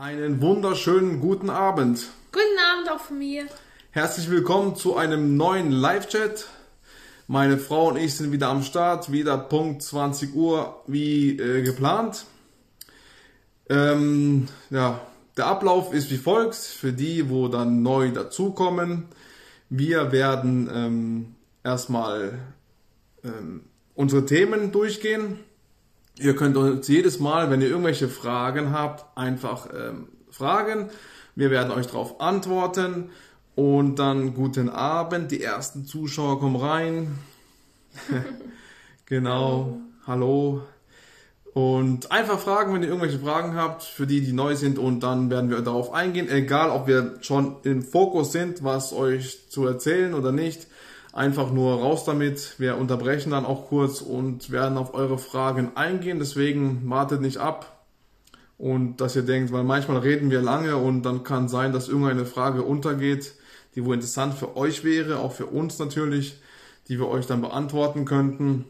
Einen wunderschönen guten Abend. Guten Abend auch von mir. Herzlich willkommen zu einem neuen Live-Chat. Meine Frau und ich sind wieder am Start, wieder Punkt 20 Uhr wie äh, geplant. Ähm, ja, der Ablauf ist wie folgt für die, wo dann neu dazukommen. Wir werden ähm, erstmal ähm, unsere Themen durchgehen. Ihr könnt uns jedes Mal, wenn ihr irgendwelche Fragen habt, einfach ähm, fragen. Wir werden euch darauf antworten. Und dann guten Abend. Die ersten Zuschauer kommen rein. genau. Hallo. Und einfach fragen, wenn ihr irgendwelche Fragen habt, für die, die neu sind. Und dann werden wir darauf eingehen. Egal, ob wir schon im Fokus sind, was euch zu erzählen oder nicht einfach nur raus damit. Wir unterbrechen dann auch kurz und werden auf eure Fragen eingehen. Deswegen wartet nicht ab und dass ihr denkt, weil manchmal reden wir lange und dann kann sein, dass irgendeine Frage untergeht, die wohl interessant für euch wäre, auch für uns natürlich, die wir euch dann beantworten könnten.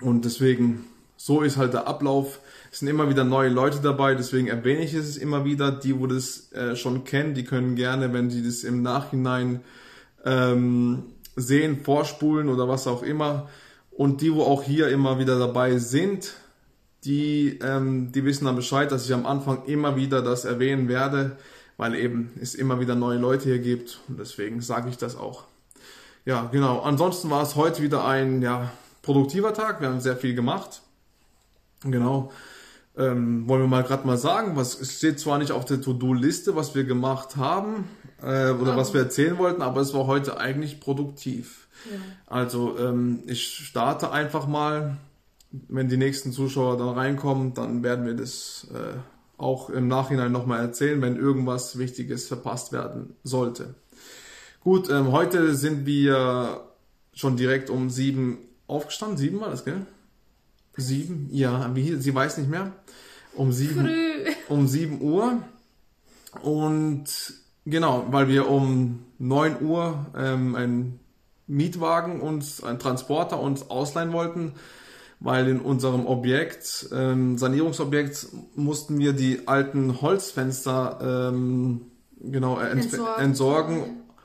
Und deswegen, so ist halt der Ablauf. Es sind immer wieder neue Leute dabei, deswegen erwähne ich es immer wieder. Die, wo das äh, schon kennen, die können gerne, wenn sie das im Nachhinein ähm, sehen, vorspulen oder was auch immer. Und die, wo auch hier immer wieder dabei sind, die, ähm, die wissen dann Bescheid, dass ich am Anfang immer wieder das erwähnen werde, weil eben es immer wieder neue Leute hier gibt. Und deswegen sage ich das auch. Ja, genau. Ansonsten war es heute wieder ein ja, produktiver Tag. Wir haben sehr viel gemacht. Genau. Ähm, wollen wir mal gerade mal sagen, was es steht zwar nicht auf der To-Do-Liste, was wir gemacht haben äh, oder oh. was wir erzählen wollten, aber es war heute eigentlich produktiv. Ja. Also ähm, ich starte einfach mal, wenn die nächsten Zuschauer dann reinkommen, dann werden wir das äh, auch im Nachhinein nochmal erzählen, wenn irgendwas Wichtiges verpasst werden sollte. Gut, ähm, heute sind wir schon direkt um sieben aufgestanden. Sieben war das, gell? Sieben? Ja, wie, sie weiß nicht mehr. Um sieben, Früh. um sieben Uhr. Und genau, weil wir um neun Uhr ähm, einen Mietwagen uns, einen Transporter uns ausleihen wollten, weil in unserem Objekt, ähm, Sanierungsobjekt, mussten wir die alten Holzfenster ähm, genau äh, entsorgen. entsorgen.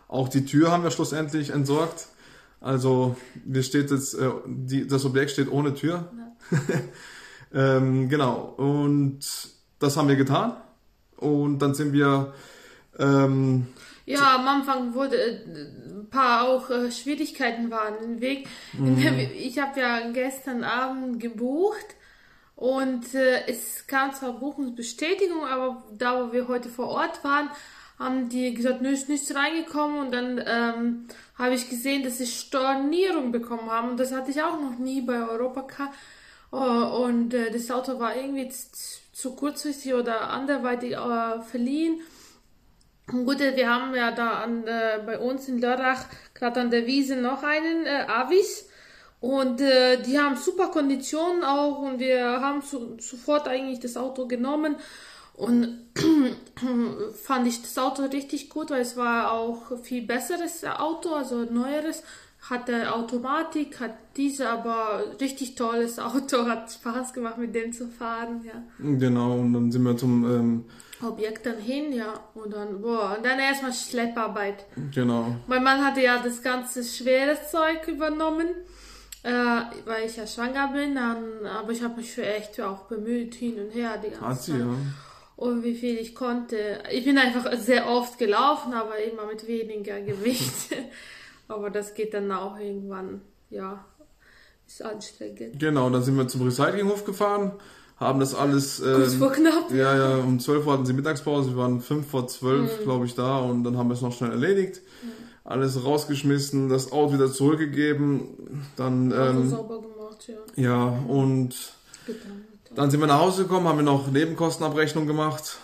Auch die Tür haben wir schlussendlich entsorgt. Also wir steht jetzt, äh, die, das Objekt steht ohne Tür. Ja. ähm, genau, und das haben wir getan. Und dann sind wir. Ähm, ja, am Anfang wurde äh, ein paar auch äh, Schwierigkeiten waren im Weg. Mhm. Ich habe ja gestern Abend gebucht und äh, es kam zwar Buchungsbestätigung, aber da wo wir heute vor Ort waren, haben die gesagt, nö, ist nichts reingekommen und dann ähm, habe ich gesehen, dass sie Stornierung bekommen haben und das hatte ich auch noch nie bei Europacar Oh, und äh, das Auto war irgendwie zu kurzfristig oder anderweitig äh, verliehen. Und gut, äh, wir haben ja da an, äh, bei uns in Lörrach gerade an der Wiese noch einen äh, Avis. Und äh, die haben super Konditionen auch und wir haben su sofort eigentlich das Auto genommen und fand ich das Auto richtig gut, weil es war auch viel besseres Auto, also neueres hatte Automatik, hat diese aber richtig tolles Auto, hat Spaß gemacht mit dem zu fahren, ja. Genau, und dann sind wir zum ähm, Objekt dann hin, ja, und dann, boah, und dann erstmal Schlepparbeit. Genau. Mein Mann hatte ja das ganze schwere Zeug übernommen, äh, weil ich ja schwanger bin, dann, aber ich habe mich für echt auch bemüht, hin und her die ganze hat sie, Zeit. Ja. Und wie viel ich konnte. Ich bin einfach sehr oft gelaufen, aber immer mit weniger Gewicht. Aber das geht dann auch irgendwann, ja, ist anstrengend. Genau, dann sind wir zum Recyclinghof gefahren, haben das alles. Äh, Kurz vor knapp. Ja, ja, um 12 Uhr hatten sie Mittagspause, wir waren 5 vor 12, mhm. glaube ich, da und dann haben wir es noch schnell erledigt. Mhm. Alles rausgeschmissen, das Auto wieder zurückgegeben, dann. Ähm, sauber gemacht, ja. Ja, und. Dann sind wir nach Hause gekommen, haben wir noch Nebenkostenabrechnung gemacht.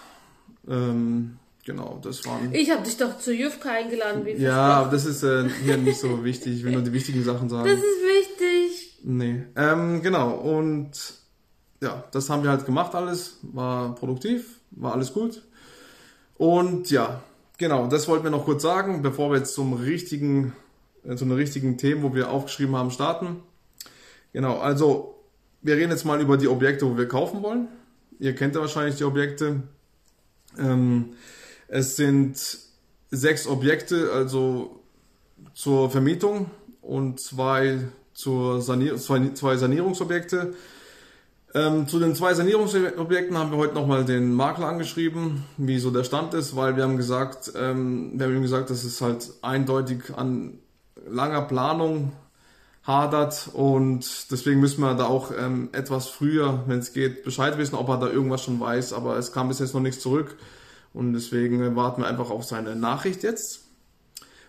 Ähm, Genau, das waren. Ich habe dich doch zu Jufka eingeladen, wie Ja, das ist äh, hier nicht so wichtig. Ich will nur die wichtigen Sachen sagen. Das ist wichtig. Nee. Ähm, genau, und ja, das haben wir halt gemacht alles. War produktiv, war alles gut. Und ja, genau, das wollten wir noch kurz sagen, bevor wir jetzt zum richtigen, äh, zu einem richtigen Themen, wo wir aufgeschrieben haben, starten. Genau, also wir reden jetzt mal über die Objekte, wo wir kaufen wollen. Ihr kennt ja wahrscheinlich die Objekte. Ähm, es sind sechs Objekte, also zur Vermietung und zwei, zur Sanier zwei, zwei Sanierungsobjekte. Ähm, zu den zwei Sanierungsobjekten haben wir heute nochmal den Makler angeschrieben, wie so der Stand ist, weil wir haben gesagt, ähm, wir haben ihm gesagt, dass es halt eindeutig an langer Planung hadert und deswegen müssen wir da auch ähm, etwas früher, wenn es geht, Bescheid wissen, ob er da irgendwas schon weiß, aber es kam bis jetzt noch nichts zurück und deswegen warten wir einfach auf seine Nachricht jetzt.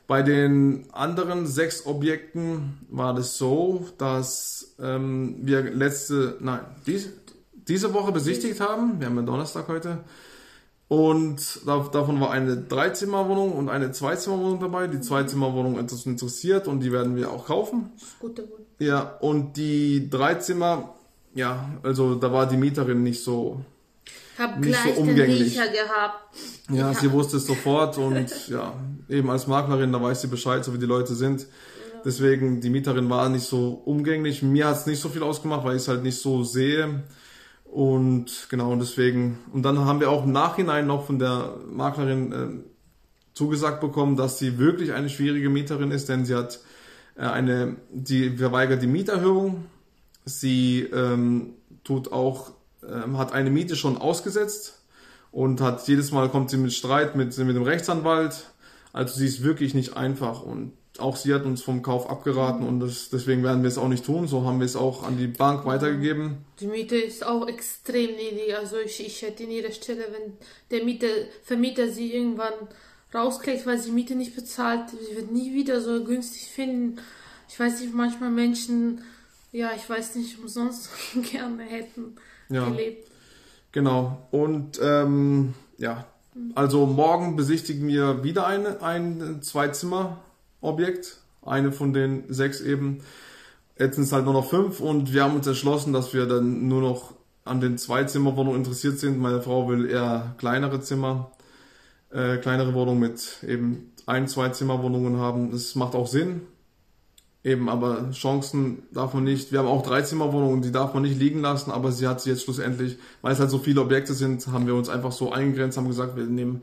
Bei den anderen sechs Objekten war das so, dass ähm, wir letzte, nein, dies, diese Woche besichtigt haben. Wir haben ja Donnerstag heute. Und davon war eine Dreizimmerwohnung und eine Zweizimmerwohnung dabei. Die Zweizimmerwohnung hat uns interessiert und die werden wir auch kaufen. Gute Wohnung. Ja, und die Dreizimmer, ja, also da war die Mieterin nicht so Hab Nicht gleich so den umgänglich. Riecher gehabt. Ja, sie wusste es sofort und ja, eben als Maklerin, da weiß sie Bescheid, so wie die Leute sind. Deswegen, die Mieterin war nicht so umgänglich. Mir hat es nicht so viel ausgemacht, weil ich es halt nicht so sehe. Und genau, und deswegen, und dann haben wir auch im Nachhinein noch von der Maklerin äh, zugesagt bekommen, dass sie wirklich eine schwierige Mieterin ist, denn sie hat äh, eine, die verweigert die Mieterhöhung. Sie ähm, tut auch, ähm, hat eine Miete schon ausgesetzt und hat jedes Mal kommt sie mit Streit mit, mit dem Rechtsanwalt. Also sie ist wirklich nicht einfach und auch sie hat uns vom Kauf abgeraten und das, deswegen werden wir es auch nicht tun. So haben wir es auch an die Bank weitergegeben. Die Miete ist auch extrem niedrig. Also ich, ich hätte in ihrer Stelle, wenn der Mieter, Vermieter sie irgendwann rauskriegt, weil sie Miete nicht bezahlt, sie wird nie wieder so günstig finden. Ich weiß nicht, manchmal Menschen, ja, ich weiß nicht, umsonst gerne hätten Ja. gelebt. Genau. Und ähm, ja, also morgen besichtigen wir wieder eine, ein Zweizimmerobjekt. Eine von den sechs eben. Jetzt sind es halt nur noch fünf und wir haben uns entschlossen, dass wir dann nur noch an den Zweizimmerwohnungen interessiert sind. Meine Frau will eher kleinere Zimmer, äh, kleinere Wohnungen mit eben ein, zwei Zimmerwohnungen haben. Das macht auch Sinn. Eben, aber Chancen darf man nicht. Wir haben auch Dreizimmerwohnungen, die darf man nicht liegen lassen, aber sie hat sie jetzt schlussendlich, weil es halt so viele Objekte sind, haben wir uns einfach so eingegrenzt, haben gesagt, wir nehmen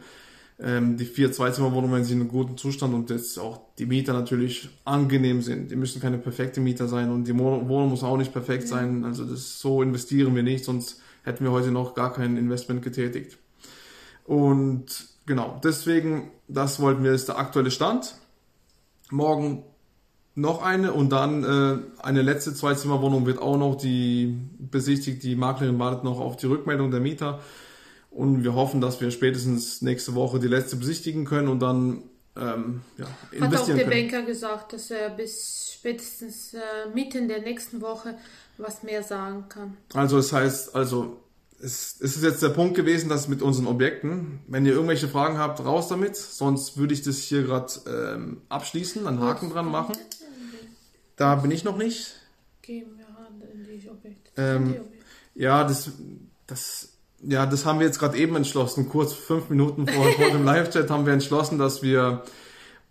ähm, die vier Zweizimmerwohnungen, wenn sie in einem guten Zustand und jetzt auch die Mieter natürlich angenehm sind. Die müssen keine perfekte Mieter sein und die Wohnung muss auch nicht perfekt sein. Also das so investieren wir nicht, sonst hätten wir heute noch gar kein Investment getätigt. Und genau, deswegen, das wollten wir, ist der aktuelle Stand. Morgen noch eine und dann äh, eine letzte Zweizimmerwohnung wird auch noch die besichtigt. Die Maklerin wartet noch auf die Rückmeldung der Mieter und wir hoffen, dass wir spätestens nächste Woche die letzte besichtigen können und dann ähm, ja, Hat auch der können. Banker gesagt, dass er bis spätestens äh, Mitte der nächsten Woche was mehr sagen kann. Also es heißt, also es, es ist jetzt der Punkt gewesen, dass mit unseren Objekten, wenn ihr irgendwelche Fragen habt, raus damit, sonst würde ich das hier gerade ähm, abschließen, einen Haken dran machen. Da bin ich noch nicht. GmbH in die Objekte. Ähm. Ja, das, das, ja, das haben wir jetzt gerade eben entschlossen. Kurz fünf Minuten vor, vor dem Live-Chat haben wir entschlossen, dass wir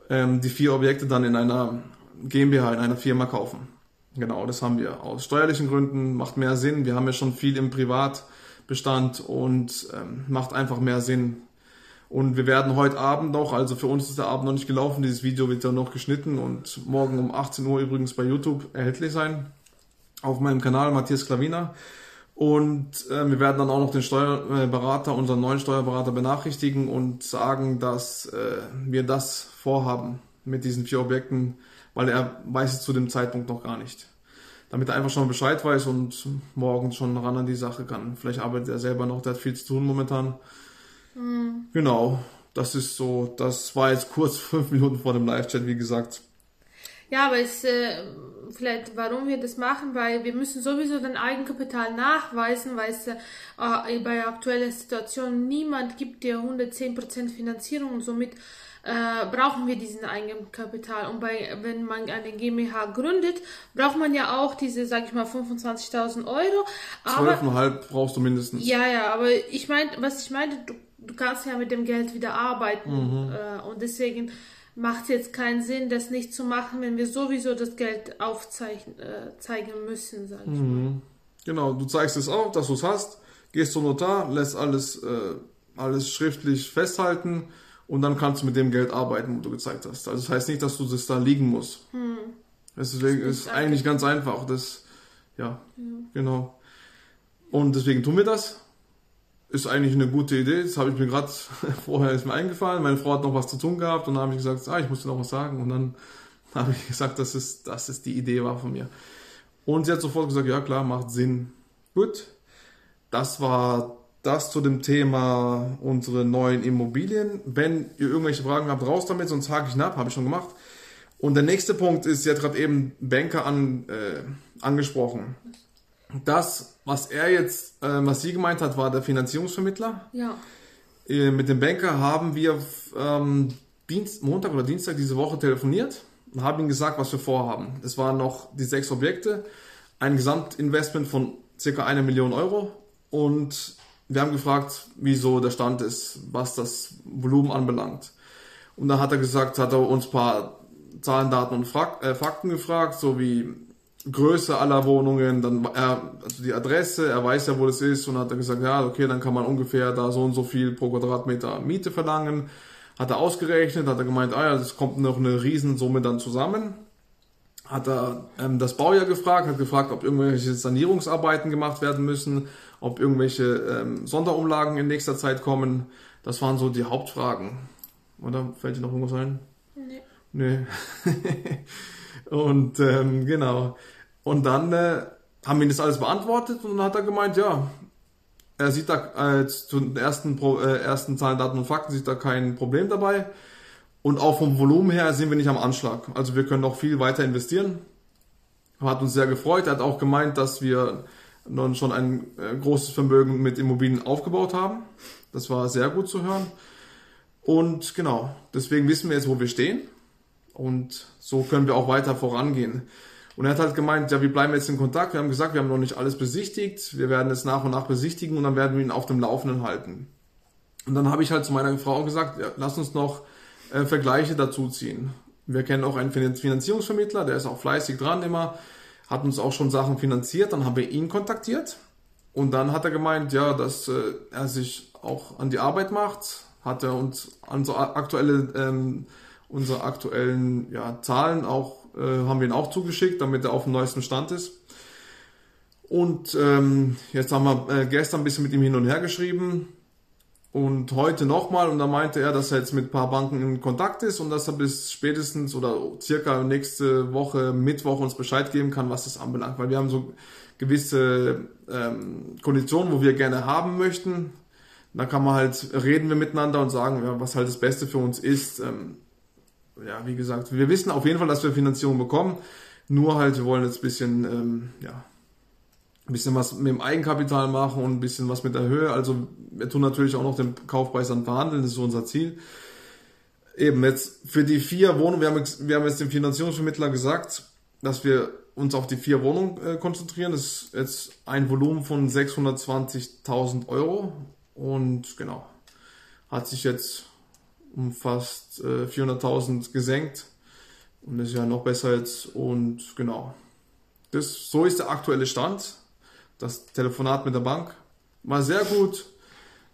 ähm, die vier Objekte dann in einer GmbH, in einer Firma kaufen. Genau, das haben wir aus steuerlichen Gründen, macht mehr Sinn. Wir haben ja schon viel im Privatbestand und ähm, macht einfach mehr Sinn. Und wir werden heute Abend noch, also für uns ist der Abend noch nicht gelaufen, dieses Video wird ja noch geschnitten und morgen um 18 Uhr übrigens bei YouTube erhältlich sein. Auf meinem Kanal Matthias Klavina. Und äh, wir werden dann auch noch den Steuerberater, unseren neuen Steuerberater benachrichtigen und sagen, dass äh, wir das vorhaben mit diesen vier Objekten, weil er weiß es zu dem Zeitpunkt noch gar nicht. Damit er einfach schon Bescheid weiß und morgen schon ran an die Sache kann. Vielleicht arbeitet er selber noch, der hat viel zu tun momentan. Genau, das ist so, das war jetzt kurz fünf Minuten vor dem Live-Chat, wie gesagt. Ja, aber es äh, vielleicht, warum wir das machen, weil wir müssen sowieso den Eigenkapital nachweisen, weil es äh, bei aktueller Situation niemand gibt dir 110% Finanzierung und somit äh, brauchen wir diesen Eigenkapital. Und bei, wenn man eine GmbH gründet, braucht man ja auch diese, sag ich mal, 25.000 Euro. Aber Zwölfeinhalb brauchst du mindestens. ja, ja, aber ich meine, was ich meinte, du, du kannst ja mit dem Geld wieder arbeiten. Äh, und deswegen macht es jetzt keinen Sinn, das nicht zu machen, wenn wir sowieso das Geld aufzeigen äh, müssen, sag ich mal. Genau, du zeigst es auf, dass du es hast, gehst zum Notar, lässt alles äh, alles schriftlich festhalten und dann kannst du mit dem Geld arbeiten, wo du gezeigt hast. Also das heißt nicht, dass du das da liegen musst. Hm. Deswegen ist Danke. eigentlich ganz einfach. Das, ja, genau. Und deswegen tun wir das. Ist eigentlich eine gute Idee. Das habe ich mir gerade vorher ist mir eingefallen. Meine Frau hat noch was zu tun gehabt und dann habe ich gesagt, ah, ich muss dir noch was sagen. Und dann habe ich gesagt, dass es, dass es die Idee war von mir. Und sie hat sofort gesagt, ja klar, macht Sinn. Gut. Das war das zu dem Thema unsere neuen Immobilien. Wenn ihr irgendwelche Fragen habt, raus damit, sonst hake ich nach, habe ich schon gemacht. Und der nächste Punkt ist, sie hat gerade eben Banker an, äh, angesprochen. Das, was er jetzt, äh, was sie gemeint hat, war der Finanzierungsvermittler. Ja. Äh, mit dem Banker haben wir ähm, Dienst, Montag oder Dienstag diese Woche telefoniert und haben ihm gesagt, was wir vorhaben. Es waren noch die sechs Objekte, ein Gesamtinvestment von circa eine Million Euro und wir haben gefragt, wieso der Stand ist, was das Volumen anbelangt. Und dann hat er gesagt, hat er uns ein paar Zahlen, Daten und äh, Fakten gefragt, so wie Größe aller Wohnungen, dann er, also die Adresse, er weiß ja, wo das ist und hat er gesagt, ja, okay, dann kann man ungefähr da so und so viel pro Quadratmeter Miete verlangen. Hat er ausgerechnet, hat er gemeint, ah ja, das kommt noch eine Riesensumme dann zusammen. Hat er ähm, das Baujahr gefragt, hat gefragt, ob irgendwelche Sanierungsarbeiten gemacht werden müssen, ob irgendwelche ähm, Sonderumlagen in nächster Zeit kommen. Das waren so die Hauptfragen. Oder fällt dir noch irgendwas ein? Nee. Nee. und ähm, genau. Und dann äh, haben wir das alles beantwortet und dann hat er gemeint, ja, er sieht da als zu den ersten, Pro, äh, ersten Zahlen, Daten und Fakten sieht da kein Problem dabei. Und auch vom Volumen her sind wir nicht am Anschlag. Also wir können noch viel weiter investieren. Hat uns sehr gefreut. Er hat auch gemeint, dass wir nun schon ein äh, großes Vermögen mit Immobilien aufgebaut haben. Das war sehr gut zu hören. Und genau, deswegen wissen wir jetzt, wo wir stehen. Und so können wir auch weiter vorangehen. Und er hat halt gemeint, ja, wir bleiben jetzt in Kontakt. Wir haben gesagt, wir haben noch nicht alles besichtigt. Wir werden es nach und nach besichtigen und dann werden wir ihn auf dem Laufenden halten. Und dann habe ich halt zu meiner Frau gesagt, ja, lass uns noch äh, Vergleiche dazu ziehen. Wir kennen auch einen Finanzierungsvermittler, der ist auch fleißig dran immer, hat uns auch schon Sachen finanziert. Dann haben wir ihn kontaktiert und dann hat er gemeint, ja, dass äh, er sich auch an die Arbeit macht, hat er uns an so aktuelle, ähm, unsere aktuellen ja, Zahlen auch, äh, haben wir ihn auch zugeschickt, damit er auf dem neuesten Stand ist. Und ähm, jetzt haben wir äh, gestern ein bisschen mit ihm hin und her geschrieben und heute nochmal und da meinte er, dass er jetzt mit ein paar Banken in Kontakt ist und dass er bis spätestens oder circa nächste Woche Mittwoch uns Bescheid geben kann, was das anbelangt, weil wir haben so gewisse ähm, Konditionen, wo wir gerne haben möchten. Da kann man halt reden wir miteinander und sagen, ja, was halt das Beste für uns ist. Ähm, ja, wie gesagt, wir wissen auf jeden Fall, dass wir Finanzierung bekommen. Nur halt, wir wollen jetzt ein bisschen, ähm, ja, ein bisschen was mit dem Eigenkapital machen und ein bisschen was mit der Höhe. Also wir tun natürlich auch noch den Kaufpreis dann verhandeln, das ist so unser Ziel. Eben jetzt für die vier Wohnungen, wir haben, jetzt- wir haben jetzt dem Finanzierungsvermittler gesagt, dass wir uns auf die vier Wohnungen äh, konzentrieren. Das ist jetzt ein Volumen von 620.000 Euro und genau, hat sich jetzt um fast äh, 400.000 gesenkt und ist ja noch besser jetzt und genau. Das, so ist der aktuelle Stand. Das Telefonat mit der Bank war sehr gut.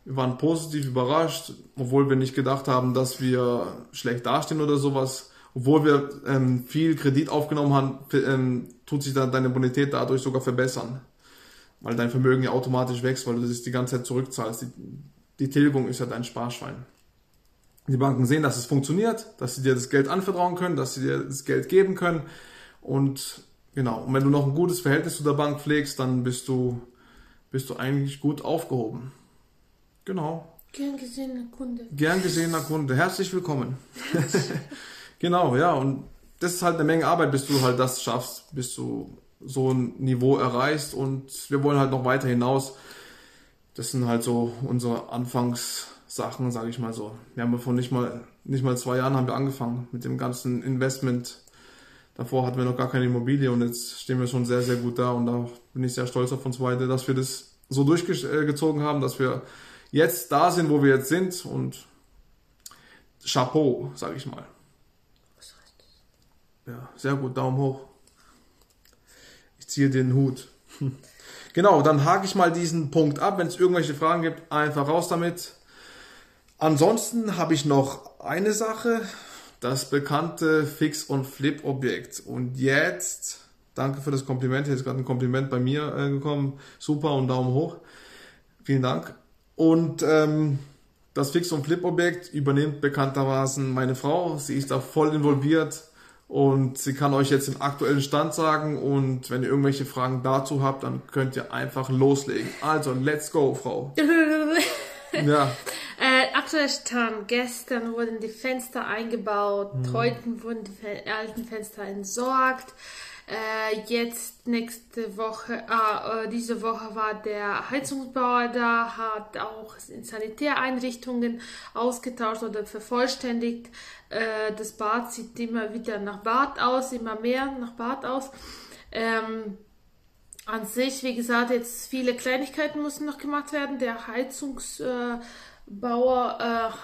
Wir waren positiv überrascht, obwohl wir nicht gedacht haben, dass wir schlecht dastehen oder sowas. Obwohl wir ähm, viel Kredit aufgenommen haben, ähm, tut sich dann deine Bonität dadurch sogar verbessern. Weil dein Vermögen ja automatisch wächst, weil du das die ganze Zeit zurückzahlst. Die, die Tilgung ist ja dein Sparschwein. Die Banken sehen, dass es funktioniert, dass sie dir das Geld anvertrauen können, dass sie dir das Geld geben können. Und genau, und wenn du noch ein gutes Verhältnis zu der Bank pflegst, dann bist du, bist du eigentlich gut aufgehoben. Genau. Gern gesehener Kunde. Gern gesehener Kunde. Herzlich willkommen. genau, ja, und das ist halt eine Menge Arbeit, bis du halt das schaffst, bis du so ein Niveau erreichst und wir wollen halt noch weiter hinaus. Das sind halt so unsere Anfangssachen, sage ich mal so. Wir haben vor nicht mal, nicht mal zwei Jahren haben wir angefangen mit dem ganzen Investment. Davor hatten wir noch gar keine Immobilie und jetzt stehen wir schon sehr, sehr gut da und da bin ich sehr stolz auf uns beide, dass wir das so durchgezogen haben, dass wir jetzt da sind, wo wir jetzt sind und Chapeau, sage ich mal. Ja, sehr gut, Daumen hoch. Ich ziehe den Hut. Genau, dann hake ich mal diesen Punkt ab. Wenn es irgendwelche Fragen gibt, einfach raus damit. Ansonsten habe ich noch eine Sache, das bekannte Fix- und Flip-Objekt. Und jetzt, danke für das Kompliment, hier ist gerade ein Kompliment bei mir äh, gekommen. Super und Daumen hoch. Vielen Dank. Und ähm, das Fix- und Flip-Objekt übernimmt bekanntermaßen meine Frau. Sie ist da voll involviert und sie kann euch jetzt den aktuellen Stand sagen. Und wenn ihr irgendwelche Fragen dazu habt, dann könnt ihr einfach loslegen. Also, let's go, Frau. ja. Äh, Stand. Gestern wurden die Fenster eingebaut. Hm. Heute wurden die alten Fenster entsorgt. Äh, jetzt nächste Woche, ah, äh, diese Woche war der Heizungsbauer da, hat auch Sanitäreinrichtungen ausgetauscht oder vervollständigt. Äh, das Bad sieht immer wieder nach Bad aus, immer mehr nach Bad aus. Ähm, an sich, wie gesagt, jetzt viele Kleinigkeiten müssen noch gemacht werden. Der Heizungsbauer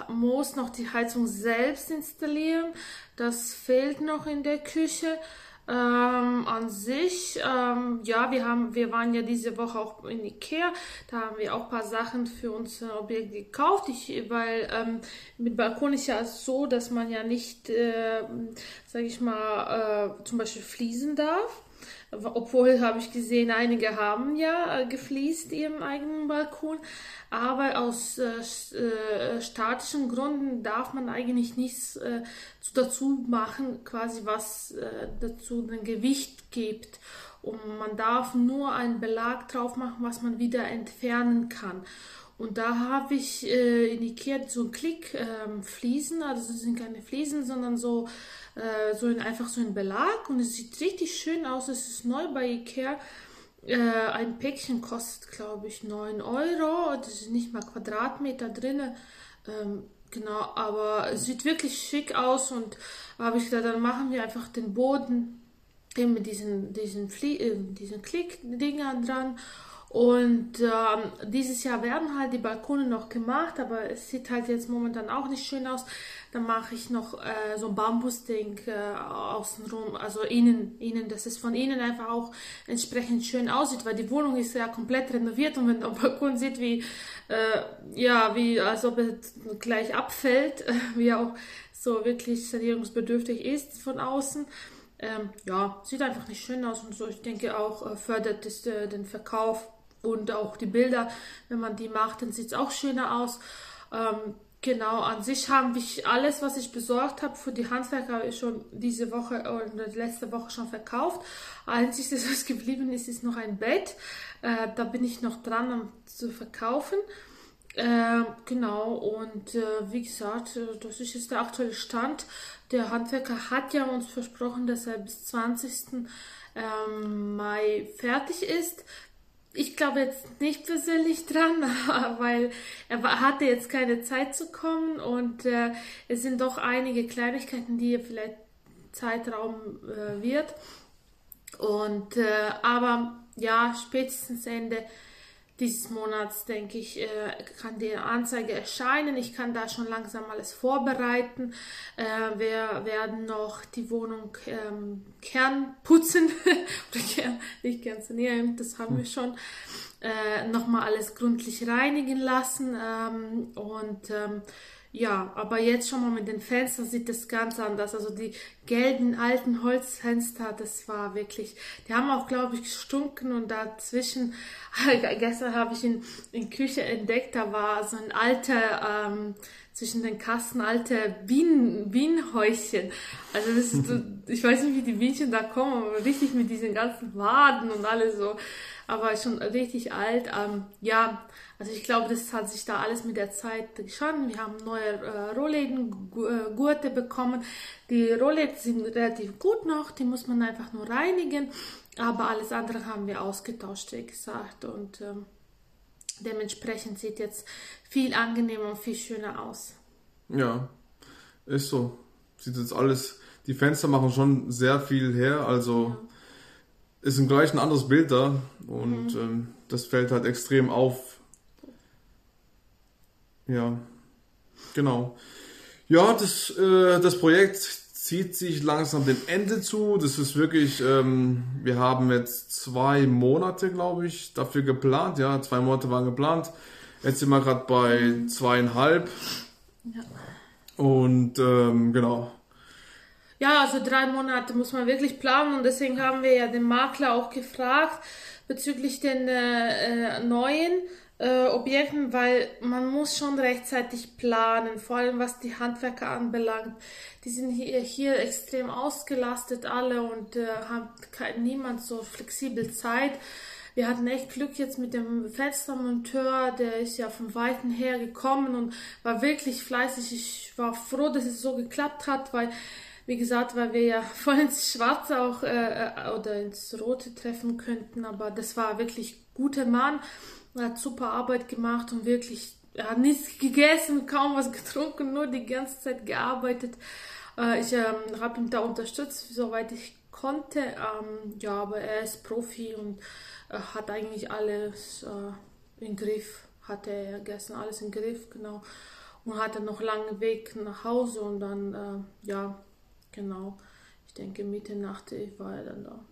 äh, muss noch die Heizung selbst installieren. Das fehlt noch in der Küche. Ähm, an sich, ähm, ja, wir haben, wir waren ja diese Woche auch in Ikea, da haben wir auch ein paar Sachen für unser Objekt gekauft, ich, weil ähm, mit Balkon ist ja so, dass man ja nicht, äh, sag ich mal, äh, zum Beispiel fließen darf. Obwohl habe ich gesehen, einige haben ja äh, gefliest ihren eigenen Balkon, aber aus äh, äh, statischen Gründen darf man eigentlich nichts äh, dazu machen, quasi was äh, dazu ein Gewicht gibt. Und man darf nur einen Belag drauf machen, was man wieder entfernen kann. Und da habe ich äh, in Ikea so einen Klick ähm, also das sind keine Fliesen, sondern so, äh, so ein, einfach so ein Belag und es sieht richtig schön aus. Es ist neu bei Ikea. Äh, ein Päckchen kostet, glaube ich, 9 Euro. Das ist nicht mal Quadratmeter drin. Ähm, genau, aber es sieht wirklich schick aus und habe ich gedacht, dann machen wir einfach den Boden eben mit diesen, diesen, äh, diesen Klick-Dingern dran und ähm, dieses Jahr werden halt die Balkone noch gemacht, aber es sieht halt jetzt momentan auch nicht schön aus. Dann mache ich noch äh, so ein Bambusding äh, außenrum, also innen, innen, dass es von innen einfach auch entsprechend schön aussieht, weil die Wohnung ist ja komplett renoviert und wenn am Balkon sieht, wie, äh, ja, wie, als ob es gleich abfällt, wie auch so wirklich sanierungsbedürftig ist von außen. Ähm, ja, sieht einfach nicht schön aus und so. Ich denke auch, äh, fördert es äh, den Verkauf und auch die Bilder, wenn man die macht, dann sieht es auch schöner aus. Ähm, genau, an sich haben ich alles, was ich besorgt habe für die Handwerker, schon diese Woche oder letzte Woche schon verkauft. Einziges, was geblieben ist, ist noch ein Bett. Äh, da bin ich noch dran, um zu verkaufen. Äh, genau, und äh, wie gesagt, äh, das ist jetzt der aktuelle Stand. Der Handwerker hat ja uns versprochen, dass er bis 20. Ähm, Mai fertig ist ich glaube jetzt nicht persönlich dran, weil er hatte jetzt keine Zeit zu kommen und äh, es sind doch einige Kleinigkeiten, die vielleicht Zeitraum äh, wird. Und äh, aber ja, spätestens Ende dieses Monats, denke ich, äh, kann die Anzeige erscheinen. Ich kann da schon langsam alles vorbereiten. Äh, wir werden noch die Wohnung ähm, Kern putzen. Oder Kern, nicht Kern sanieren, das haben wir schon. Äh, Nochmal alles gründlich reinigen lassen. Ähm, und ähm, ja, aber jetzt schon mal mit den Fenstern sieht das ganz anders. Also die gelben alten Holzfenster, das war wirklich, die haben auch, glaube ich, gestunken und dazwischen, gestern habe ich in, in Küche entdeckt, da war so ein alter, ähm, zwischen den Kasten alte Bienen, Bienenhäuschen. Also das ist, ich weiß nicht, wie die Bienchen da kommen, aber richtig mit diesen ganzen Waden und alles so aber schon richtig alt. Ähm, ja, also ich glaube, das hat sich da alles mit der Zeit geschaut. Wir haben neue äh, Rollläden-Gurte bekommen. Die Rollläden sind relativ gut noch, die muss man einfach nur reinigen. Aber alles andere haben wir ausgetauscht, wie gesagt. Und ähm, dementsprechend sieht jetzt viel angenehmer und viel schöner aus. Ja, ist so. Sieht jetzt alles, die Fenster machen schon sehr viel her. Also ja ist ein gleich ein anderes Bild da und mhm. ähm, das fällt halt extrem auf. Ja, genau. Ja, das, äh, das Projekt zieht sich langsam dem Ende zu. Das ist wirklich, ähm, wir haben jetzt zwei Monate, glaube ich, dafür geplant. Ja, zwei Monate waren geplant. Jetzt sind wir gerade bei zweieinhalb. Ja. Und ähm, genau. Ja, also drei Monate muss man wirklich planen und deswegen haben wir ja den Makler auch gefragt bezüglich den äh, äh, neuen äh, Objekten, weil man muss schon rechtzeitig planen, vor allem was die Handwerker anbelangt. Die sind hier, hier extrem ausgelastet alle und äh, haben niemand so flexibel Zeit. Wir hatten echt Glück jetzt mit dem Fenstermonteur, der ist ja von Weiten her gekommen und war wirklich fleißig. Ich war froh, dass es so geklappt hat, weil wie gesagt, weil wir ja voll ins Schwarze auch äh, äh, oder ins Rote treffen könnten, aber das war wirklich guter Mann, er hat super Arbeit gemacht und wirklich, er hat nichts gegessen, kaum was getrunken, nur die ganze Zeit gearbeitet. Äh, ich ähm, habe ihn da unterstützt, soweit ich konnte. Ähm, ja, aber er ist Profi und äh, hat eigentlich alles äh, im Griff, hatte er gestern alles im Griff, genau. Und hatte noch langen Weg nach Hause und dann, äh, ja, Genau. Ich denke, Mitte Nacht war er dann da.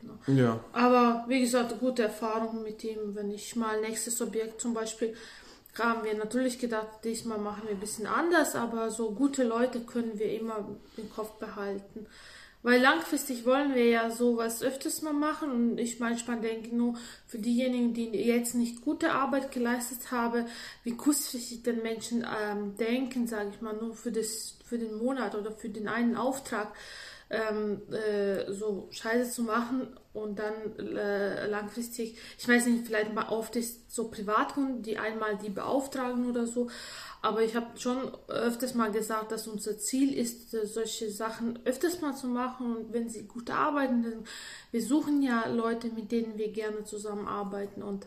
Genau. Ja. Aber wie gesagt, gute Erfahrung mit ihm. Wenn ich mal nächstes Objekt zum Beispiel haben wir natürlich gedacht, diesmal machen wir ein bisschen anders, aber so gute Leute können wir immer im Kopf behalten. Weil langfristig wollen wir ja sowas öfters mal machen und ich manchmal denke nur für diejenigen, die jetzt nicht gute Arbeit geleistet haben, wie kurzfristig den Menschen ähm, denken, sage ich mal, nur für, das, für den Monat oder für den einen Auftrag ähm, äh, so Scheiße zu machen und dann äh, langfristig, ich weiß nicht, vielleicht mal oft ist so Privatkunden, die einmal die beauftragen oder so, aber ich habe schon öfters mal gesagt, dass unser Ziel ist, äh, solche Sachen öfters mal zu machen. Und wenn sie gut arbeiten, dann wir suchen ja Leute, mit denen wir gerne zusammenarbeiten. Und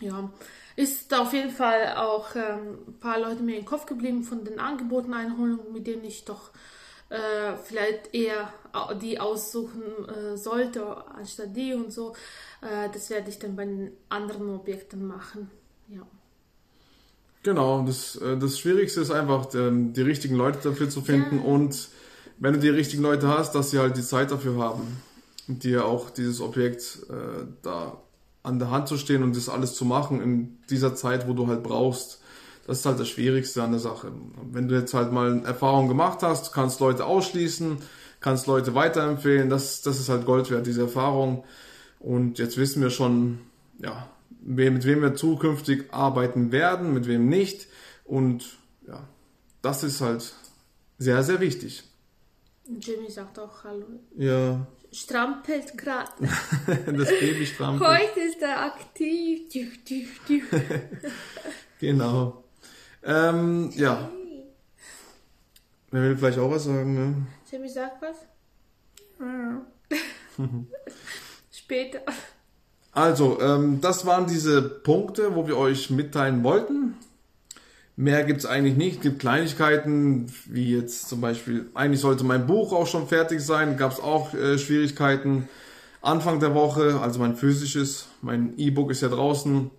ja, ist auf jeden Fall auch ähm, ein paar Leute mir den Kopf geblieben von den Angeboten einholen, mit denen ich doch äh, vielleicht eher die aussuchen äh, sollte, anstatt die und so. Äh, das werde ich dann bei den anderen Objekten machen. Ja. Genau, das, äh, das Schwierigste ist einfach, ähm, die richtigen Leute dafür zu finden ja. und wenn du die richtigen Leute hast, dass sie halt die Zeit dafür haben dir auch dieses Objekt äh, da an der Hand zu stehen und das alles zu machen in dieser Zeit, wo du halt brauchst. Das ist halt das Schwierigste an der Sache. Wenn du jetzt halt mal Erfahrung gemacht hast, kannst Leute ausschließen, kannst Leute weiterempfehlen, das, das ist halt Gold wert, diese Erfahrung. Und jetzt wissen wir schon, ja, mit wem wir zukünftig arbeiten werden, mit wem nicht. Und ja, das ist halt sehr, sehr wichtig. Jimmy sagt auch Hallo. Ja. Strampelt gerade. das Baby strampelt. Heute ist er aktiv. genau. Ähm, ja. Wer will vielleicht auch was sagen, ne? Jimmy sagt was? Später. Also, ähm, das waren diese Punkte, wo wir euch mitteilen wollten. Mehr gibt es eigentlich nicht. Es gibt Kleinigkeiten, wie jetzt zum Beispiel, eigentlich sollte mein Buch auch schon fertig sein, gab es auch äh, Schwierigkeiten. Anfang der Woche, also mein physisches, mein E-Book ist ja draußen.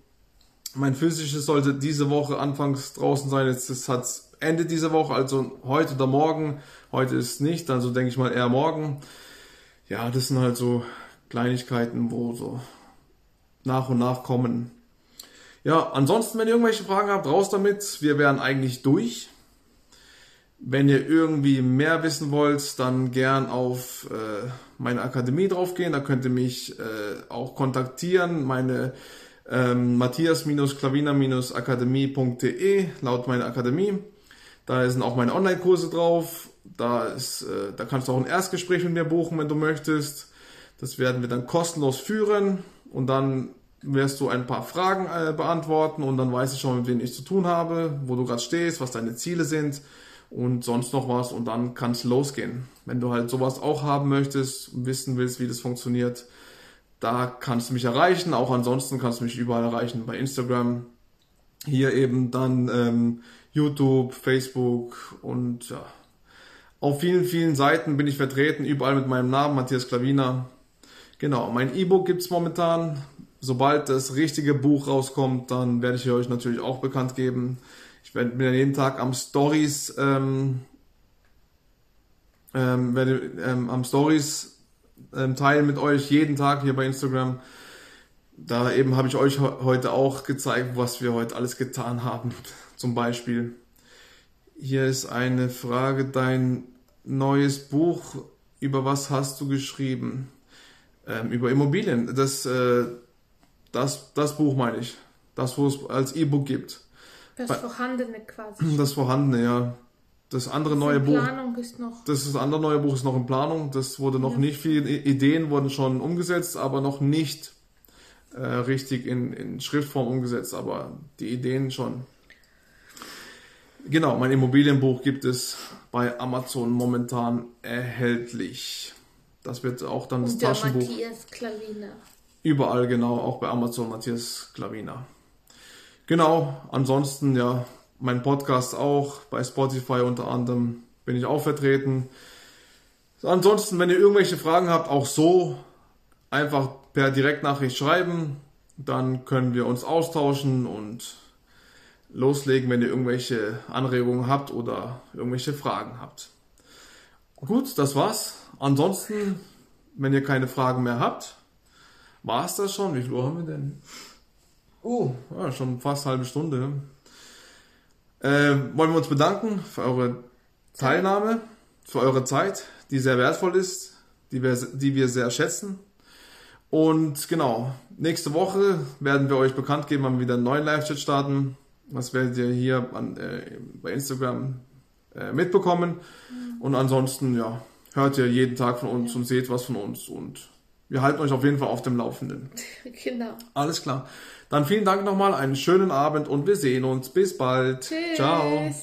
Mein physisches sollte diese Woche anfangs draußen sein. Jetzt hat es Ende dieser Woche, also heute oder morgen. Heute ist nicht, also denke ich mal eher morgen. Ja, das sind halt so Kleinigkeiten, wo so nach und nach kommen. Ja, ansonsten, wenn ihr irgendwelche Fragen habt, raus damit. Wir wären eigentlich durch. Wenn ihr irgendwie mehr wissen wollt, dann gern auf äh, meine Akademie draufgehen. Da könnt ihr mich äh, auch kontaktieren. Meine ähm, matthias-klavina-akademie.de laut meiner Akademie. Da sind auch meine Online-Kurse drauf. Da, ist, äh, da kannst du auch ein Erstgespräch mit mir buchen, wenn du möchtest. Das werden wir dann kostenlos führen und dann wirst du ein paar Fragen äh, beantworten und dann weiß ich schon, mit wem ich zu tun habe, wo du gerade stehst, was deine Ziele sind und sonst noch was und dann kann es losgehen. Wenn du halt sowas auch haben möchtest und wissen willst, wie das funktioniert, da kannst du mich erreichen. Auch ansonsten kannst du mich überall erreichen bei Instagram. Hier eben dann ähm, YouTube, Facebook und ja. Auf vielen, vielen Seiten bin ich vertreten, überall mit meinem Namen, Matthias Klavina. Genau, mein E-Book gibt's momentan. Sobald das richtige Buch rauskommt, dann werde ich euch natürlich auch bekannt geben. Ich werde mir jeden Tag am Stories ähm, ähm, werde ähm, am Stories ähm, teilen mit euch jeden Tag hier bei Instagram. Da eben habe ich euch heute auch gezeigt, was wir heute alles getan haben. Zum Beispiel. Hier ist eine Frage, dein neues Buch, über was hast du geschrieben? Ähm, über Immobilien. Das, äh, das, das Buch meine ich. Das, wo es als E-Book gibt. Das vorhandene quasi. Das vorhandene, ja. Das andere neue Die Buch. Planung ist noch. Das, das andere neue Buch ist noch in Planung. Das wurde noch Ja. nicht viele I- Ideen wurden schon umgesetzt, aber noch nicht äh, richtig in, in Schriftform umgesetzt, aber die Ideen schon. Genau, mein Immobilienbuch gibt es bei Amazon momentan erhältlich. Das wird auch dann das der Taschenbuch Matthias Klavina. überall genau, auch bei Amazon Matthias Klavina. Genau, ansonsten ja, mein Podcast auch, bei Spotify unter anderem bin ich auch vertreten. Ansonsten, wenn ihr irgendwelche Fragen habt, auch so einfach per Direktnachricht schreiben, dann können wir uns austauschen und loslegen, wenn ihr irgendwelche Anregungen habt oder irgendwelche Fragen habt. Gut, das war's. Ansonsten, wenn ihr keine Fragen mehr habt, war es das schon? Wie viel Uhr haben wir denn? Oh, ja, schon fast halbe Stunde. Äh, wollen wir uns bedanken für eure Teilnahme, für eure Zeit, die sehr wertvoll ist, die wir, die wir sehr schätzen. Und genau, nächste Woche werden wir euch bekannt geben, wann wir wieder einen neuen Live-Chat starten. Das werdet ihr hier an, äh, bei Instagram äh, mitbekommen. Und ansonsten, ja, hört ihr jeden Tag von uns und seht was von uns. Und wir halten euch auf jeden Fall auf dem Laufenden. Genau. Alles klar. Dann vielen Dank nochmal, einen schönen Abend und wir sehen uns. Bis bald. Tschüss. Ciao.